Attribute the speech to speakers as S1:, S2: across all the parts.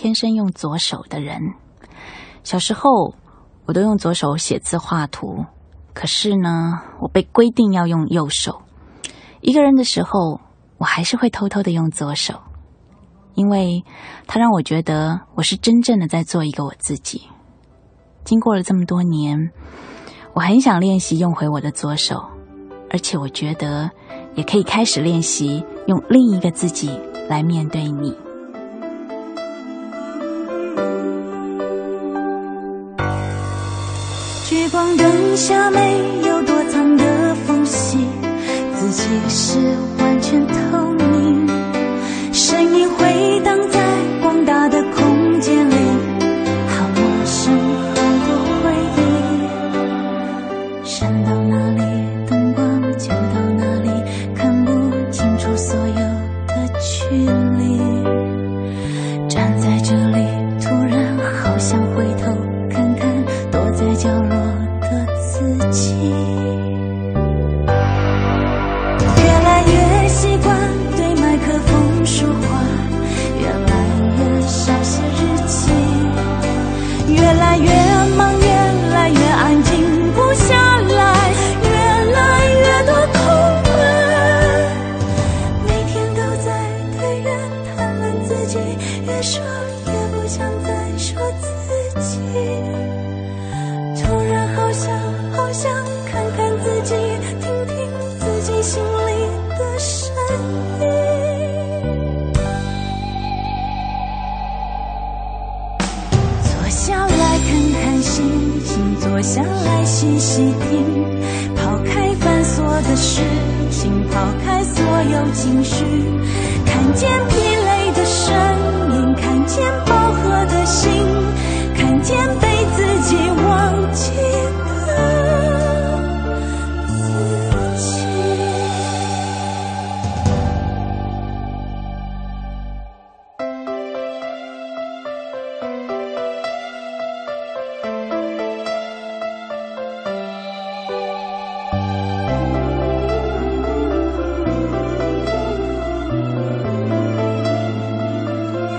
S1: 天生用左手的人，小时候我都用左手写字画图，可是呢，我被规定要用右手。一个人的时候，我还是会偷偷的用左手，因为它让我觉得我是真正的在做一个我自己。经过了这么多年，我很想练习用回我的左手，而且我觉得也可以开始练习用另一个自己来面对你。
S2: 下没有躲藏的缝隙，自己是完全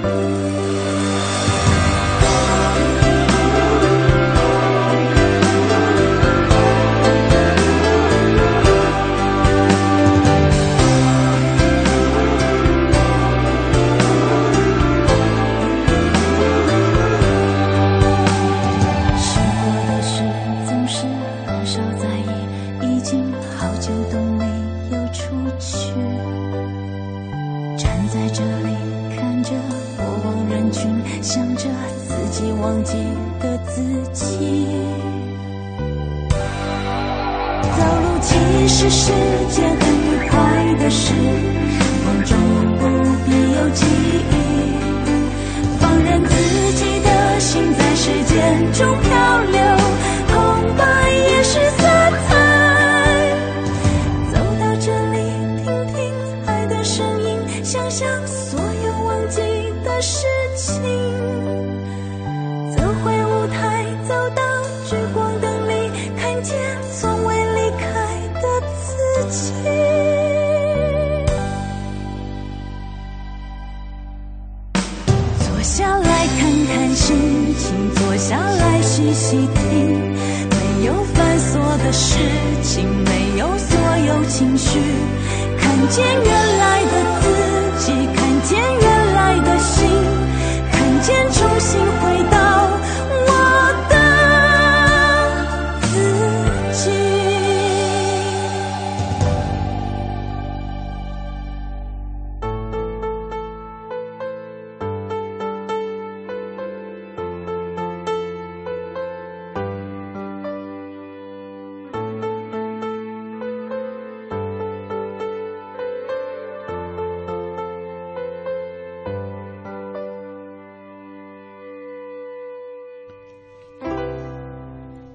S2: 说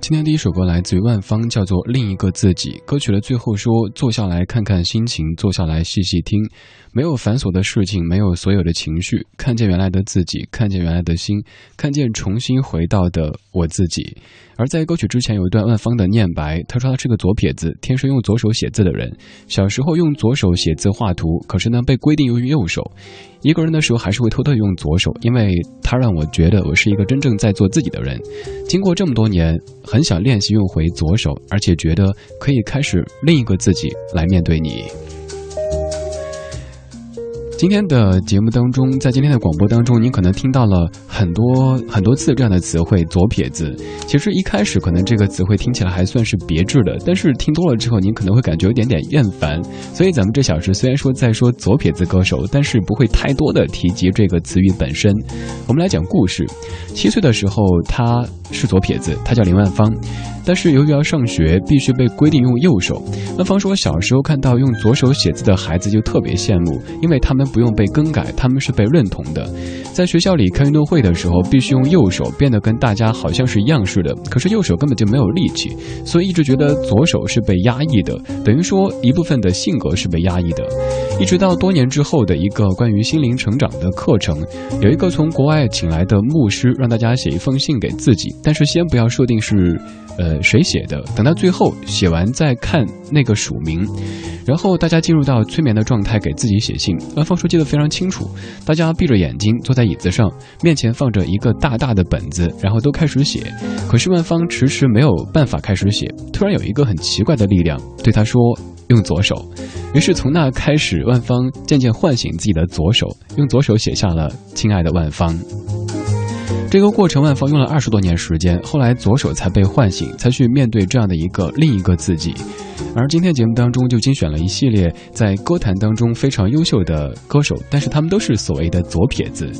S3: 今天第一首歌来自于万芳，叫做《另一个自己》。歌曲的最后说：“坐下来看看心情，坐下来细细听，没有繁琐的事情，没有所有的情绪，看见原来的自己，看见原来的心，看见重新回到的我自己。”而在歌曲之前有一段万芳的念白，他说他是个左撇子，天生用左手写字的人，小时候用左手写字画图，可是呢被规定用右手。一个人的时候还是会偷偷用左手，因为他让我觉得我是一个真正在做自己的人。经过这么多年，很想练习用回左手，而且觉得可以开始另一个自己来面对你。今天的节目当中，在今天的广播当中，您可能听到了很多很多次这样的词汇“左撇子”。其实一开始可能这个词汇听起来还算是别致的，但是听多了之后，您可能会感觉有点点厌烦。所以咱们这小时虽然说在说左撇子歌手，但是不会太多的提及这个词语本身。我们来讲故事。七岁的时候，他是左撇子，他叫林万芳。但是由于要上学，必须被规定用右手。万芳说，小时候看到用左手写字的孩子就特别羡慕，因为他们不用被更改，他们是被认同的。在学校里开运动会的时候，必须用右手，变得跟大家好像是一样似的。可是右手根本就没有力气，所以一直觉得左手是被压抑的，等于说一部分的性格是被压抑的。一直到多年之后的一个关于心灵成长的课程，有一个从国外请来的牧师让大家写一封信给自己，但是先不要设定是。呃，谁写的？等到最后写完再看那个署名，然后大家进入到催眠的状态，给自己写信。他说记得非常清楚，大家闭着眼睛坐在椅子上，面前放着一个大大的本子，然后都开始写。可是万芳迟迟没有办法开始写，突然有一个很奇怪的力量对他说：“用左手。”于是从那开始，万芳渐渐唤醒自己的左手，用左手写下了“亲爱的万芳”。这个过程，万芳用了二十多年时间，后来左手才被唤醒，才去面对这样的一个另一个自己。而今天节目当中就精选了一系列在歌坛当中非常优秀的歌手，但是他们都是所谓的左撇子。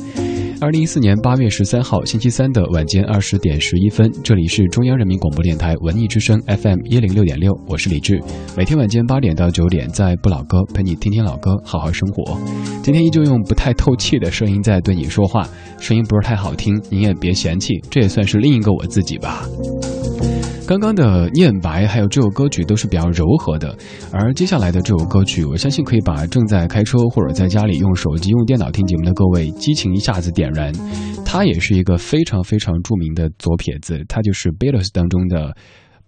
S3: 二零一四年八月十三号星期三的晚间二十点十一分，这里是中央人民广播电台文艺之声 FM 一零六点六，我是李志。每天晚间八点到九点，在不老歌陪你听听老歌，好好生活。今天依旧用不太透气的声音在对你说话，声音不是太好听，你也别嫌弃，这也算是另一个我自己吧。刚刚的念白还有这首歌曲都是比较柔和的，而接下来的这首歌曲，我相信可以把正在开车或者在家里用手机、用电脑听节目的各位激情一下子点燃。他也是一个非常非常著名的左撇子，他就是 Beatles 当中的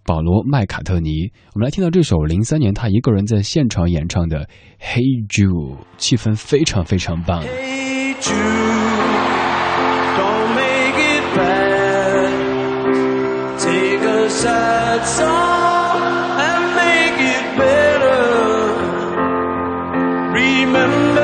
S3: 保罗·麦卡特尼。我们来听到这首零三年他一个人在现场演唱的《Hey Jude》，气氛非常非常棒 hey ju。
S4: Sad song and make it better. Remember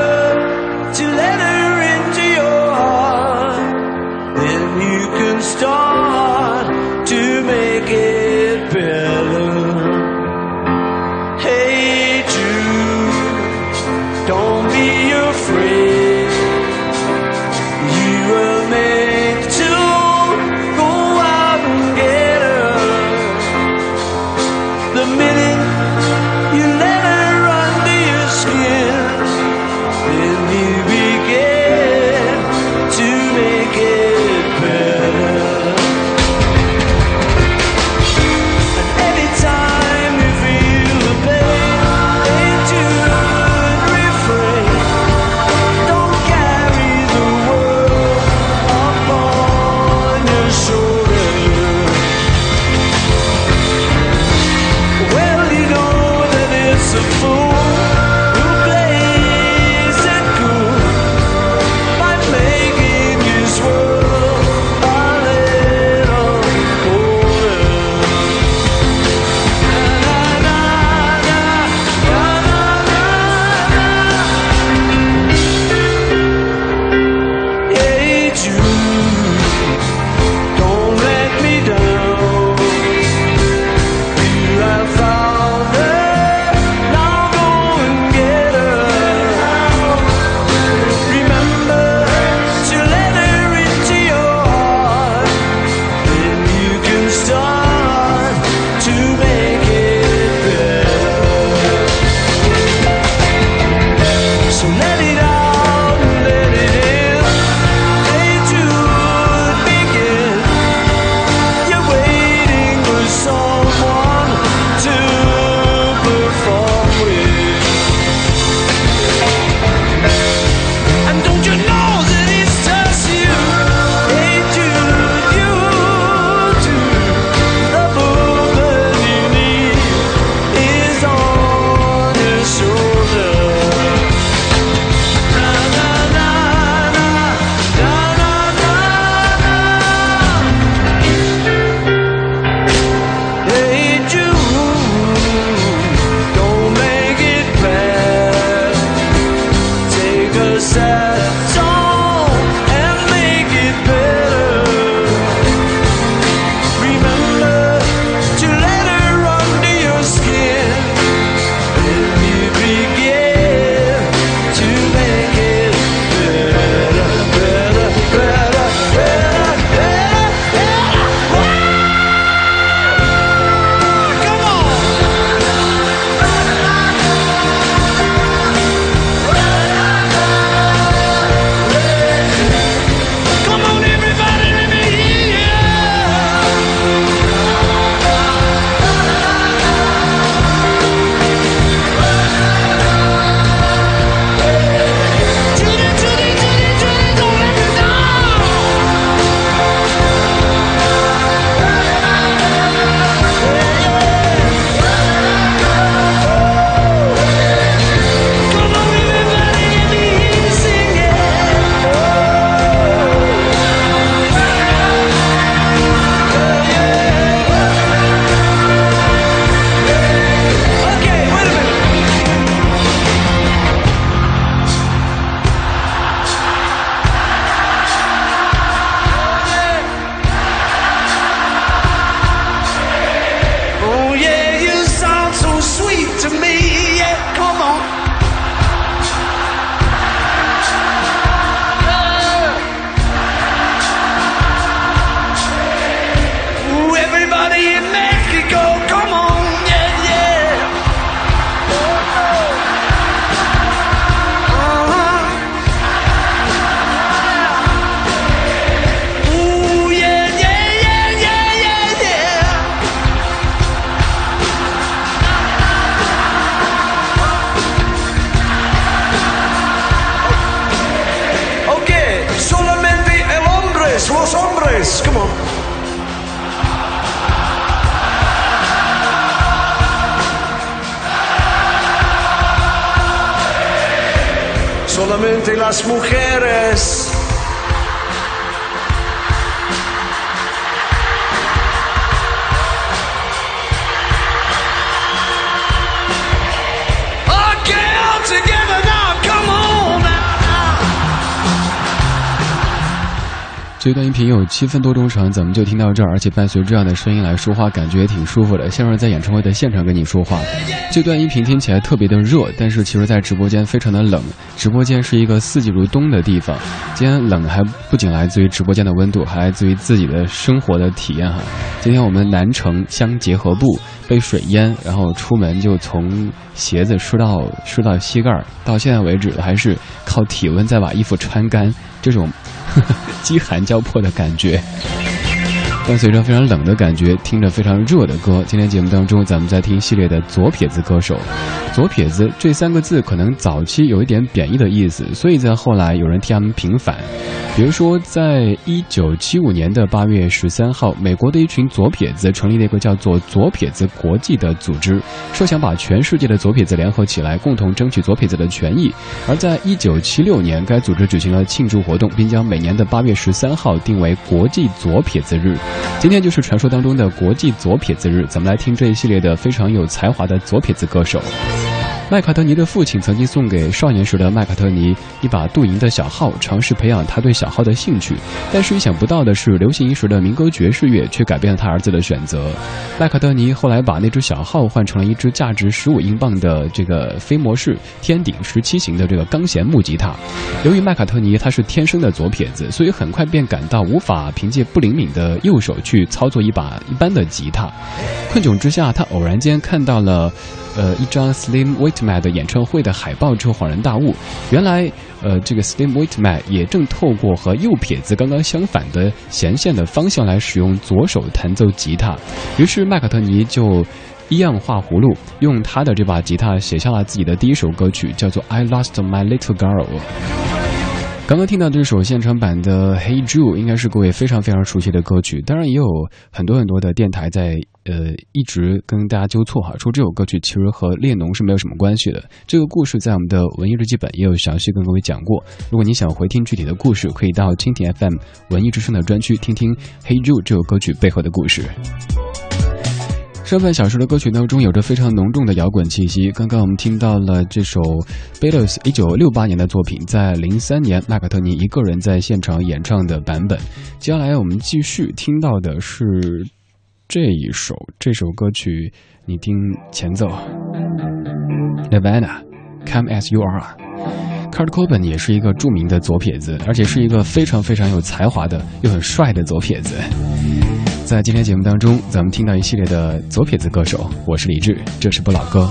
S4: las mujeres.
S3: 这段音频有七分多钟长，咱们就听到这儿，而且伴随这样的声音来说话，感觉也挺舒服的，像是在演唱会的现场跟你说话。这段音频听起来特别的热，但是其实在直播间非常的冷。直播间是一个四季如冬的地方，今天冷还不仅来自于直播间的温度，还来自于自己的生活的体验哈。今天我们南城乡结合部被水淹，然后出门就从鞋子湿到湿到膝盖儿，到现在为止还是靠体温再把衣服穿干，这种 饥寒交迫的感觉。伴随着非常冷的感觉，听着非常热的歌。今天节目当中，咱们在听系列的左撇子歌手。左撇子这三个字可能早期有一点贬义的意思，所以在后来有人替他们平反。比如说，在一九七五年的八月十三号，美国的一群左撇子成立了一个叫做“左撇子国际”的组织，说想把全世界的左撇子联合起来，共同争取左撇子的权益。而在一九七六年，该组织举行了庆祝活动，并将每年的八月十三号定为国际左撇子日。今天就是传说当中的国际左撇子日，咱们来听这一系列的非常有才华的左撇子歌手。麦卡特尼的父亲曾经送给少年时的麦卡特尼一把镀银的小号，尝试培养他对小号的兴趣。但是意想不到的是，流行一时的民歌爵士乐却改变了他儿子的选择。麦卡特尼后来把那只小号换成了一只价值十五英镑的这个飞模式天顶十七型的这个钢弦木吉他。由于麦卡特尼他是天生的左撇子，所以很快便感到无法凭借不灵敏的右手去操作一把一般的吉他。困窘之下，他偶然间看到了。呃，一张 Slim Whitman 的演唱会的海报之后，恍然大悟，原来，呃，这个 Slim Whitman 也正透过和右撇子刚刚相反的弦线的方向来使用左手弹奏吉他。于是麦卡特尼就一样画葫芦，用他的这把吉他写下了自己的第一首歌曲，叫做《I Lost My Little Girl》。刚刚听到这首现场版的《Hey Jude》，应该是各位非常非常熟悉的歌曲。当然，也有很多很多的电台在呃一直跟大家纠错哈，说这首歌曲其实和列侬是没有什么关系的。这个故事在我们的文艺日记本也有详细跟各位讲过。如果你想回听具体的故事，可以到蜻蜓 FM 文艺之声的专区听听《Hey Jude》这首歌曲背后的故事。上半小时的歌曲当中有着非常浓重的摇滚气息。刚刚我们听到了这首 Beatles 一九六八年的作品，在零三年麦卡特尼一个人在现场演唱的版本。接下来我们继续听到的是这一首，这首歌曲你听前奏，Nirvana，Come as You Are。Kurt Cobain 也是一个著名的左撇子，而且是一个非常非常有才华的又很帅的左撇子。在今天节目当中，咱们听到一系列的左撇子歌手，我是李志，这是不老歌。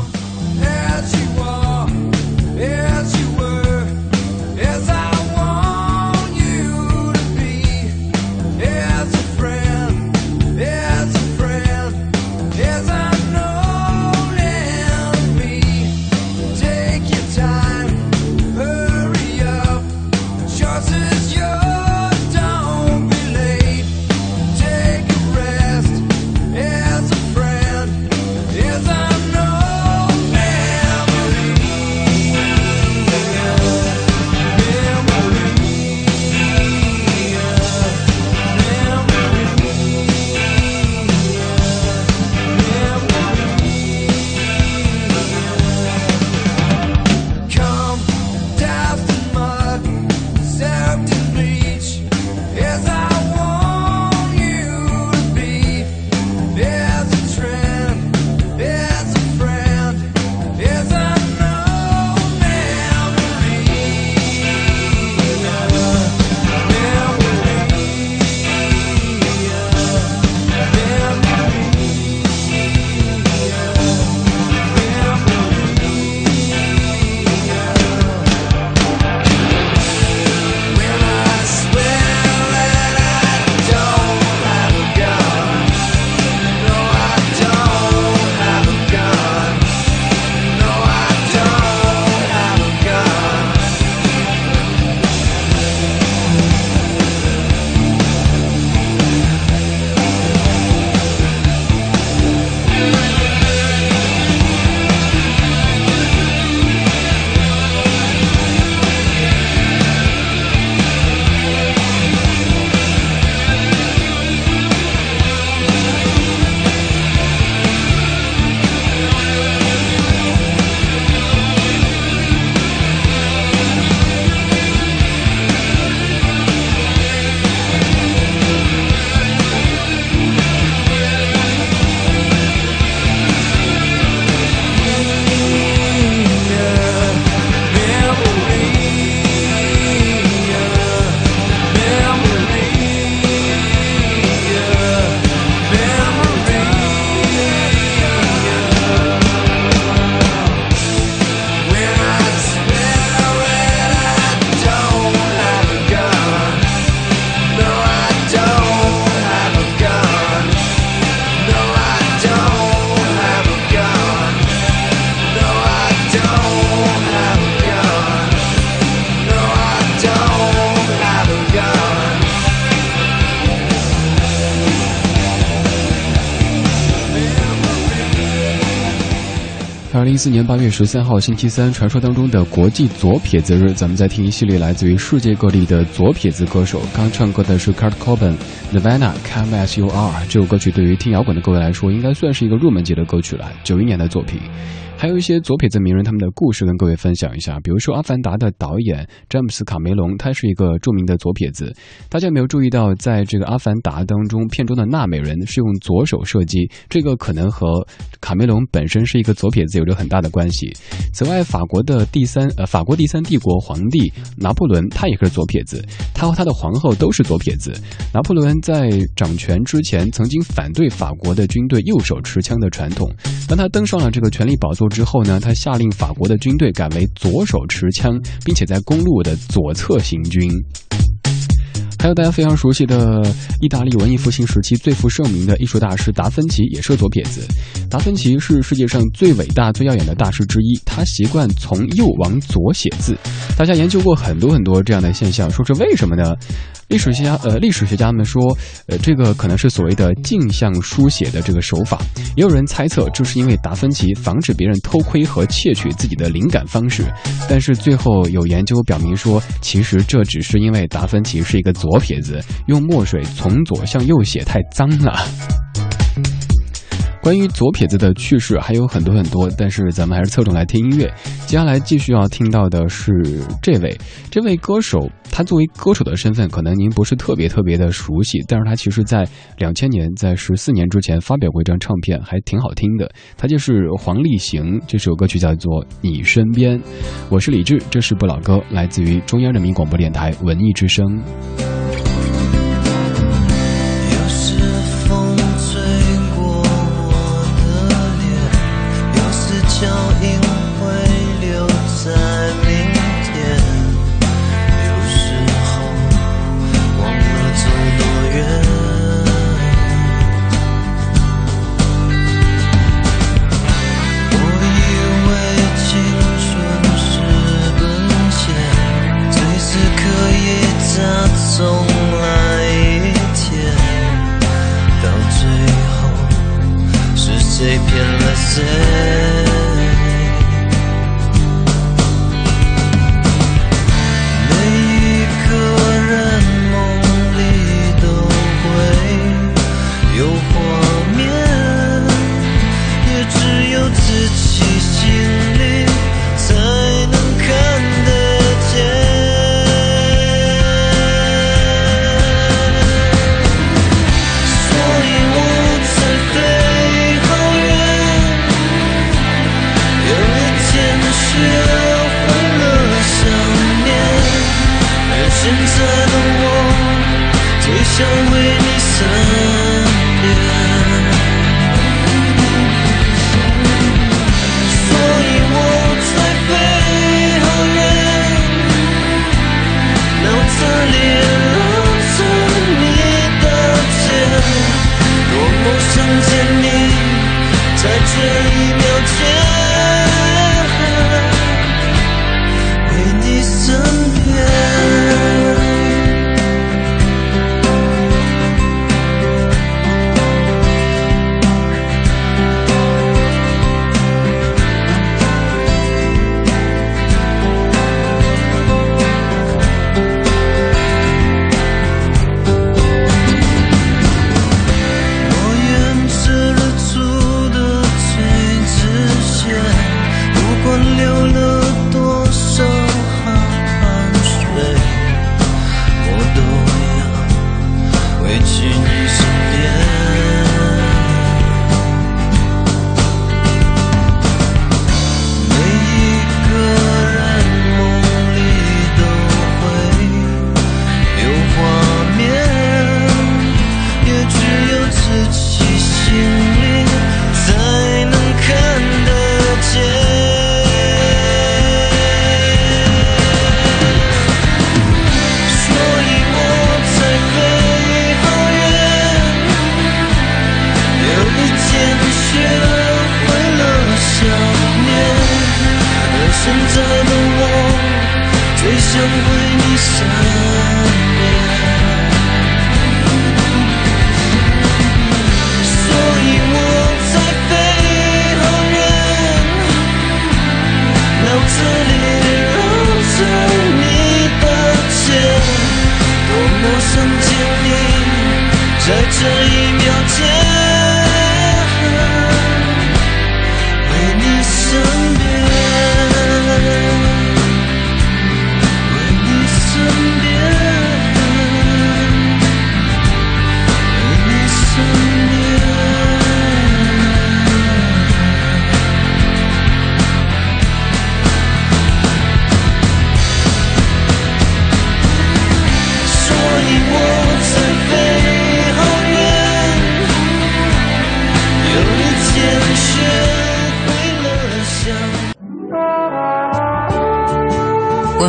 S3: 四年八月十三号星期三，传说当中的国际左撇子日，咱们再听一系列来自于世界各地的左撇子歌手。刚唱歌的是 Kurt Cobain、Nirvana、Camas U R。这首歌曲对于听摇滚的各位来说，应该算是一个入门级的歌曲了。九一年的作品。还有一些左撇子名人他们的故事跟各位分享一下，比如说《阿凡达》的导演詹姆斯卡梅隆，他是一个著名的左撇子。大家有没有注意到，在这个《阿凡达》当中，片中的纳美人是用左手射击，这个可能和卡梅隆本身是一个左撇子有着很大的关系。此外，法国的第三呃法国第三帝国皇帝拿破仑，他也是左撇子，他和他的皇后都是左撇子。拿破仑在掌权之前，曾经反对法国的军队右手持枪的传统，当他登上了这个权力宝座。之后呢，他下令法国的军队改为左手持枪，并且在公路的左侧行军。还有大家非常熟悉的意大利文艺复兴时期最负盛名的艺术大师达芬奇，也是左撇子。达芬奇是世界上最伟大、最耀眼的大师之一，他习惯从右往左写字。大家研究过很多很多这样的现象，说是为什么呢？历史学家呃，历史学家们说，呃，这个可能是所谓的镜像书写的这个手法。也有人猜测，这是因为达芬奇防止别人偷窥和窃取自己的灵感方式。但是最后有研究表明说，其实这只是因为达芬奇是一个左撇子，用墨水从左向右写太脏了。关于左撇子的趣事还有很多很多，但是咱们还是侧重来听音乐。接下来继续要听到的是这位，这位歌手，他作为歌手的身份，可能您不是特别特别的熟悉，但是他其实在两千年，在十四年之前发表过一张唱片，还挺好听的。他就是黄立行，这首歌曲叫做《你身边》。我是李志，这是不老歌，来自于中央人民广播电台文艺之声。
S5: 想回你身边所以我飞远脑子里绕着你的多么想见你在这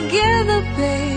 S6: together, babe.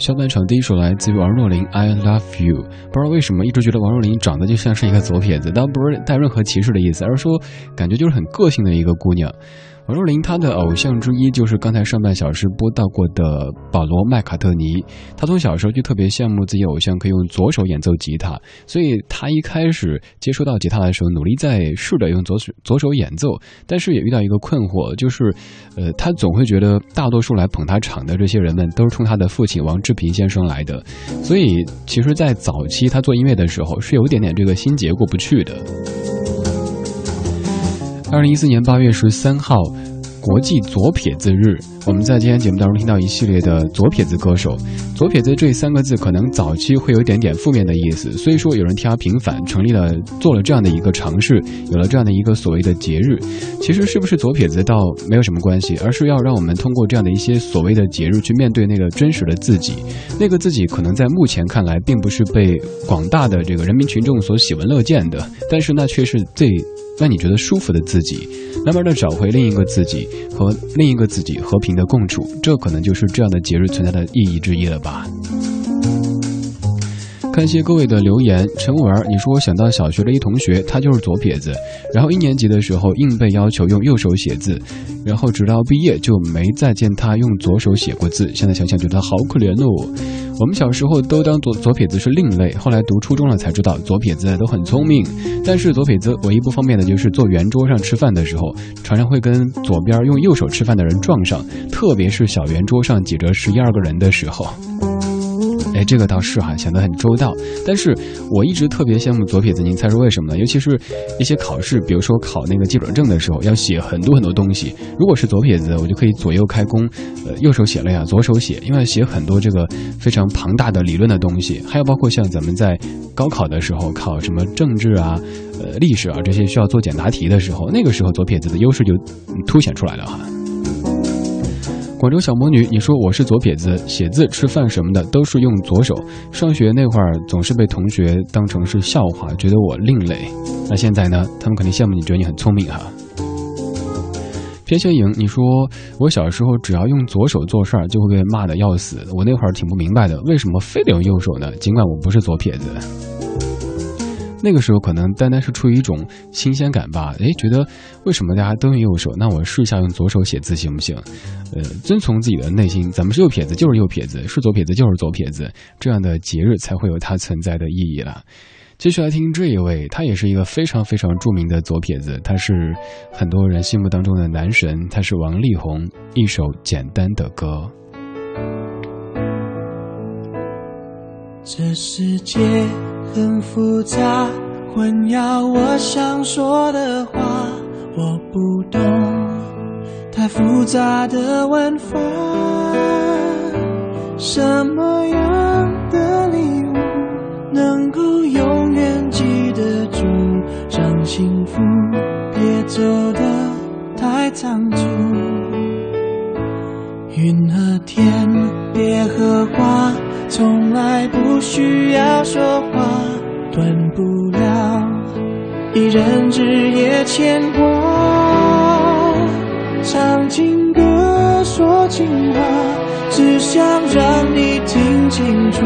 S3: 下半场第一首来自于王若琳《I Love You》，不知道为什么一直觉得王若琳长得就像是一个左撇子，但不是带任何歧视的意思，而是说感觉就是很个性的一个姑娘。王若琳她的偶像之一就是刚才上半小时播到过的保罗麦卡特尼。她从小时候就特别羡慕自己偶像可以用左手演奏吉他，所以她一开始接触到吉他的时候，努力在试着用左手左手演奏，但是也遇到一个困惑，就是，呃，她总会觉得大多数来捧她场的这些人们都是冲她的父亲王志平先生来的，所以其实，在早期她做音乐的时候是有一点点这个心结过不去的。二零一四年八月十三号，国际左撇子日。我们在今天节目当中听到一系列的左撇子歌手。左撇子这三个字可能早期会有一点点负面的意思，所以说有人替他平反，成立了做了这样的一个尝试，有了这样的一个所谓的节日。其实是不是左撇子倒没有什么关系，而是要让我们通过这样的一些所谓的节日去面对那个真实的自己。那个自己可能在目前看来并不是被广大的这个人民群众所喜闻乐见的，但是那却是最。让你觉得舒服的自己，慢慢的找回另一个自己，和另一个自己和平的共处，这可能就是这样的节日存在的意义之一了吧。感谢各位的留言，陈文儿，你说我想到小学的一同学，他就是左撇子，然后一年级的时候硬被要求用右手写字，然后直到毕业就没再见他用左手写过字。现在想想觉得好可怜哦。我们小时候都当左左撇子是另类，后来读初中了才知道左撇子都很聪明，但是左撇子唯一不方便的就是坐圆桌上吃饭的时候，常常会跟左边用右手吃饭的人撞上，特别是小圆桌上挤着十一二个人的时候。哎，这个倒是哈，想得很周到。但是我一直特别羡慕左撇子，您猜是为什么呢？尤其是一些考试，比如说考那个记准证的时候，要写很多很多东西。如果是左撇子，我就可以左右开弓，呃，右手写了呀，左手写，因为写很多这个非常庞大的理论的东西，还有包括像咱们在高考的时候考什么政治啊、呃历史啊这些需要做简答题的时候，那个时候左撇子的优势就凸显出来了哈。广州小魔女，你说我是左撇子，写字、吃饭什么的都是用左手。上学那会儿总是被同学当成是笑话，觉得我另类。那现在呢？他们肯定羡慕你，觉得你很聪明哈。偏心影，你说我小时候只要用左手做事儿，就会被骂的要死。我那会儿挺不明白的，为什么非得用右手呢？尽管我不是左撇子。那个时候可能单单是出于一种新鲜感吧，哎，觉得为什么大家都用右手？那我试一下用左手写字行不行？呃，遵从自己的内心，咱们是右撇子就是右撇子，是左撇子就是左撇子，这样的节日才会有它存在的意义了。继续来听这一位，他也是一个非常非常著名的左撇子，他是很多人心目当中的男神，他是王力宏，一首简单的歌。
S7: 这世界很复杂，混淆我想说的话。我不懂太复杂的玩法。什么样的礼物能够永远记得住？让幸福别走得太仓促。云和天，别和花。从来不需要说话，断不了一人日夜牵挂。唱情歌，说情话，只想让你听清楚，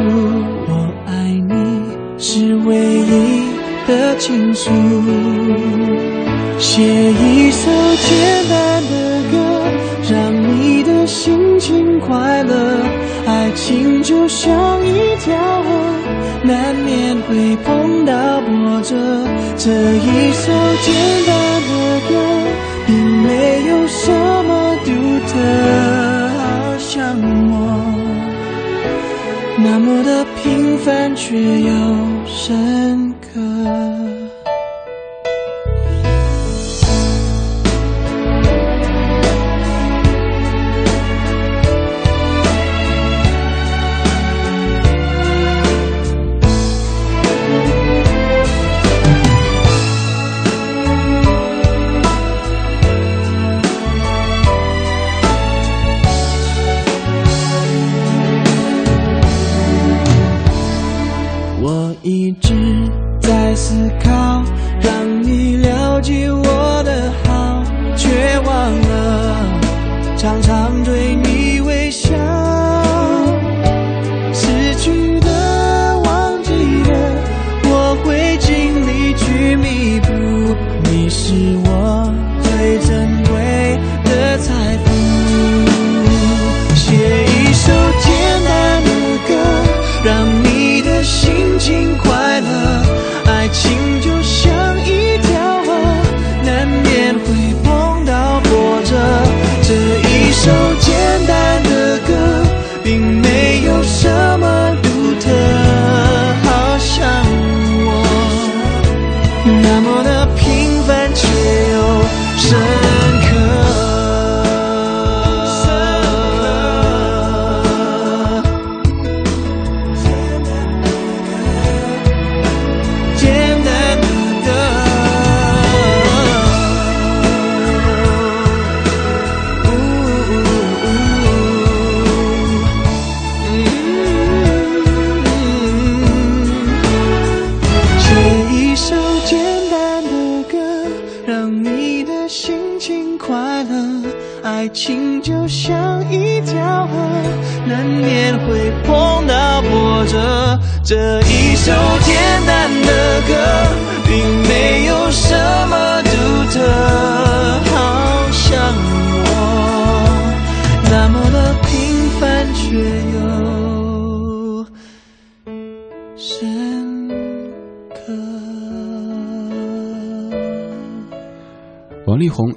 S7: 我爱你是唯一的倾诉。写一首简单的歌，让你的心情快乐。爱情就像一条河，难免会碰到波折。这一首简单的歌，并没有什么独特，好像我那么的平凡，却又深刻。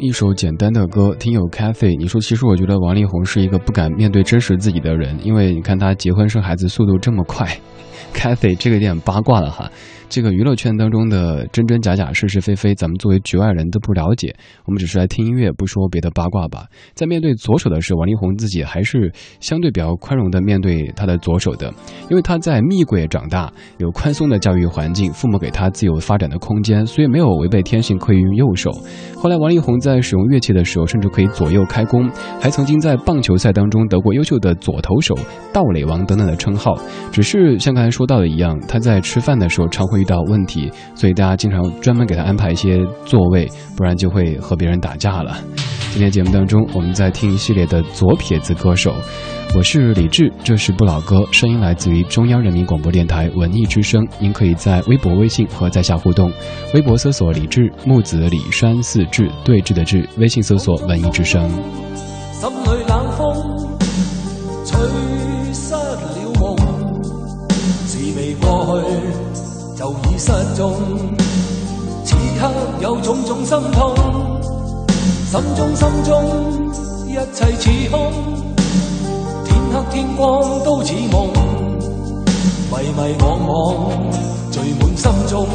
S7: 一首简单的歌，
S3: 听友 Cafe，你说其实我觉得王力宏是一个不敢面对真实自己的人，因为你看他结婚生孩子速度这么快。Cafe 这个有点八卦了哈，这个娱乐圈当中的真真假假、是是非非，咱们作为局外人都不了解，我们只是来听音乐，不说别的八卦吧。在面对左手的时候，王力宏自己还是相对比较宽容的面对他的左手的，因为他在蜜柜长大，有宽松的教育环境，父母给他自由发展的空间，所以没有违背天性可以用右手。后来王力宏在使用乐器的时候，甚至可以左右开弓，还曾经在棒球赛当中得过优秀的左投手、盗垒王等等的称号。只是像刚才说到的一样，他在吃饭的时候常会遇到问题，所以大家经常专门给他安排一些座位，不然就会和别人打架了。今天节目当中，我们在听一系列的左撇子歌手。我是李志，这是不老歌，声音来自于中央人民广播电台文艺之声。您可以在微博、微信和在下互动。微博搜索李志木子李山四志对峙的志，微信搜索文艺之声。
S4: 失蹤。此刻有種種心痛，心中心中一切似空，天黑天光都似夢，迷迷惘惘聚滿心中，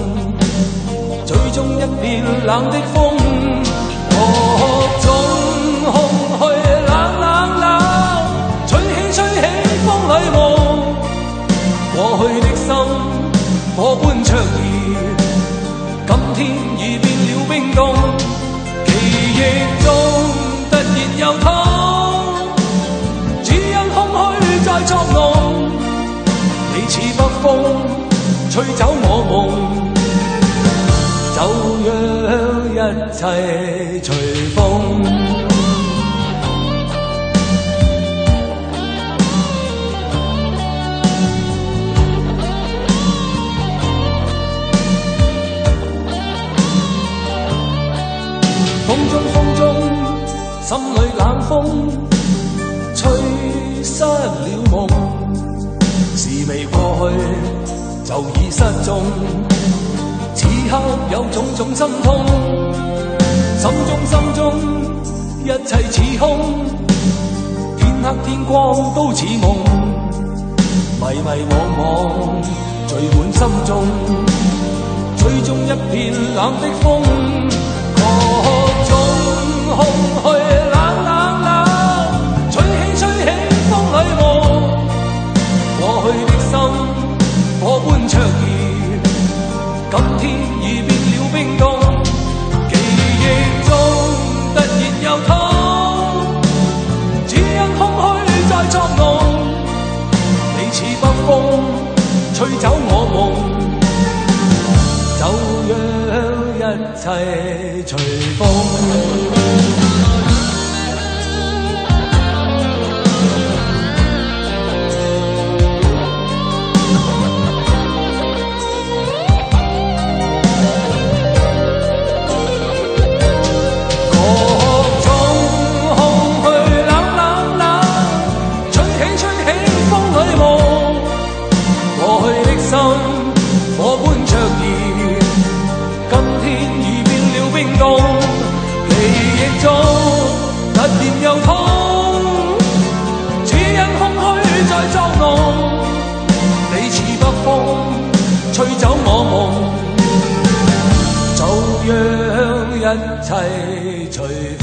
S4: 最終一片冷的風，各種空虛冷冷冷，吹起吹起風裏夢，過去的心火般灼熱，今天已變了冰凍，記憶中突然又痛，只因空虛在作弄，你似北風吹走我夢。就讓一切隨風。中风中，心里冷风吹失了梦，事未过去就已失踪。此刻有种种心痛，心中心中一切似空，天黑天光都似梦，迷迷惘惘聚满心中，最終一片冷的風，各種空虛冷冷冷，吹起吹起風裏夢，過去的心火般灼熱。今天已變了冰凍，記憶中突然又痛，只因空虛在作弄。你似北風吹走我夢，就讓一切隨風。變了冰凍，記憶中突然又痛，只因空虚在作弄，你似北风吹走我梦。就让一切随风。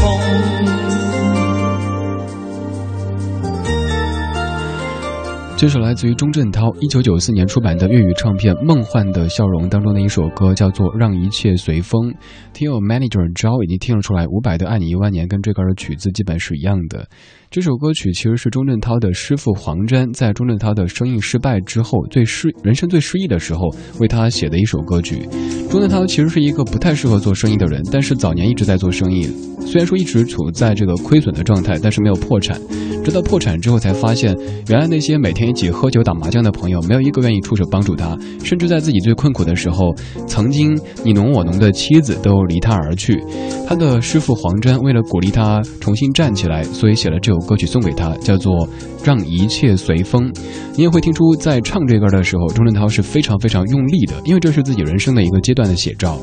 S3: 这首来自于钟镇涛一九九四年出版的粤语唱片《梦幻的笑容》当中的一首歌，叫做《让一切随风》。听友 manager 招已经听了出来，伍佰的《爱你一万年》跟这歌的曲子基本是一样的。这首歌曲其实是钟镇涛的师傅黄沾在钟镇涛的生意失败之后，最失人生最失意的时候为他写的一首歌曲。钟镇涛其实是一个不太适合做生意的人，但是早年一直在做生意，虽然说一直处在这个亏损的状态，但是没有破产。直到破产之后才发现，原来那些每天一起喝酒打麻将的朋友，没有一个愿意出手帮助他，甚至在自己最困苦的时候，曾经你侬我侬的妻子都离他而去。他的师傅黄沾为了鼓励他重新站起来，所以写了这首歌曲送给他，叫做《让一切随风》。你也会听出，在唱这歌的时候，钟镇涛是非常非常用力的，因为这是自己人生的一个阶段的写照。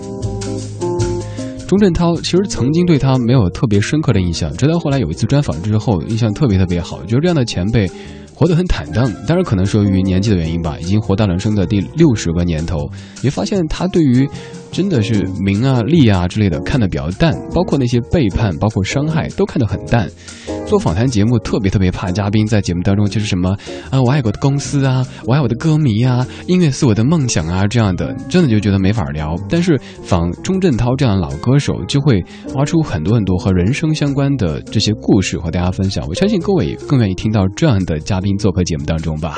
S3: 钟镇涛其实曾经对他没有特别深刻的印象，直到后来有一次专访之后，印象特别特别好，觉得这样的前辈。活得很坦荡，当然可能是由于年纪的原因吧，已经活到人生的第六十个年头，也发现他对于真的是名啊利啊之类的看得比较淡，包括那些背叛，包括伤害都看得很淡。做访谈节目特别特别怕嘉宾在节目当中就是什么啊，我爱我的公司啊，我爱我的歌迷啊，音乐是我的梦想啊这样的，真的就觉得没法聊。但是访钟镇涛这样的老歌手，就会挖出很多很多和人生相关的这些故事和大家分享。我相信各位更愿意听到这样的嘉宾做客节目当中吧。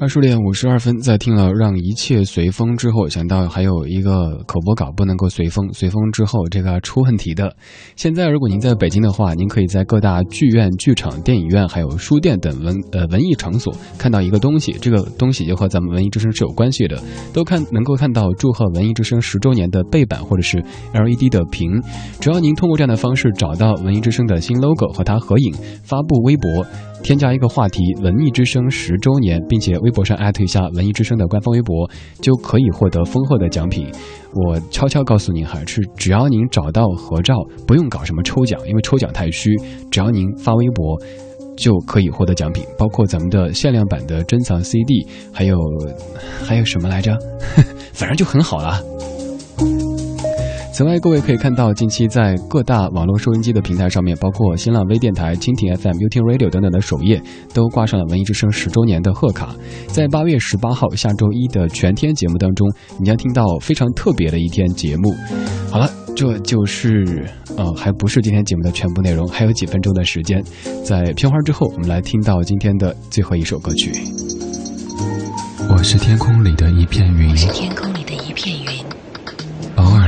S3: 二十点五十二分，在听了《让一切随风》之后，想到还有一个口播稿不能够随风，随风之后这个出问题的。现在如果您在北京的话，您可以在各大剧院、剧场、电影院还有书店等文呃文艺场所看到一个东西，这个东西就和咱们文艺之声是有关系的，都看能够看到祝贺文艺之声十周年的背板或者是 LED 的屏。只要您通过这样的方式找到文艺之声的新 logo 和它合影，发布微博。添加一个话题“文艺之声十周年”，并且微博上艾特一下文艺之声的官方微博，就可以获得丰厚的奖品。我悄悄告诉您，哈是只要您找到合照，不用搞什么抽奖，因为抽奖太虚。只要您发微博，就可以获得奖品，包括咱们的限量版的珍藏 CD，还有还有什么来着？反正就很好了。此外，各位可以看到，近期在各大网络收音机的平台上面，包括新浪微电台、蜻蜓 FM、u t Radio 等等的首页，都挂上了文艺之声十周年的贺卡。在八月十八号下周一的全天节目当中，你将听到非常特别的一天节目。好了，这就是呃，还不是今天节目的全部内容，还有几分钟的时间。在片花之后，我们来听到今天的最后一首歌曲。
S8: 我是天空里的一片云，我
S9: 是天空里的一片云。
S8: 偶尔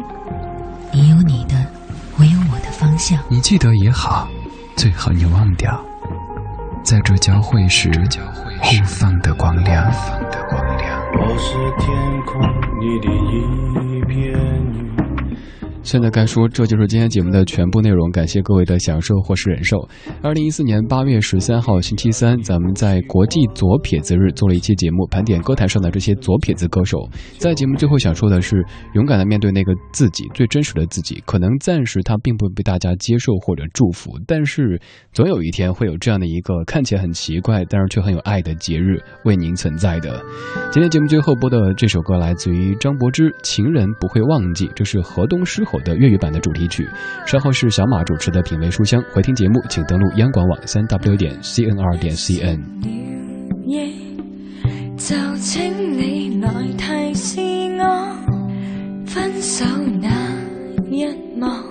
S10: 你有你的，我有我的方向。
S8: 你记得也好，最好你忘掉，在这交汇时互放的光亮。
S7: 我是天空里的一片云。
S3: 现在该说，这就是今天节目的全部内容。感谢各位的享受或是忍受。二零一四年八月十三号星期三，咱们在国际左撇子日做了一期节目，盘点歌坛上的这些左撇子歌手。在节目最后想说的是，勇敢的面对那个自己最真实的自己。可能暂时他并不被大家接受或者祝福，但是总有一天会有这样的一个看起来很奇怪，但是却很有爱的节日为您存在的。今天节目最后播的这首歌来自于张柏芝，《情人不会忘记》，这是河东狮吼的粤语版的主题曲。稍后是小马主持的品味书香，回听节目请登录央广网三 w 点 cnr 点 cn。
S2: 就请你来提示我，分手那
S11: 一望，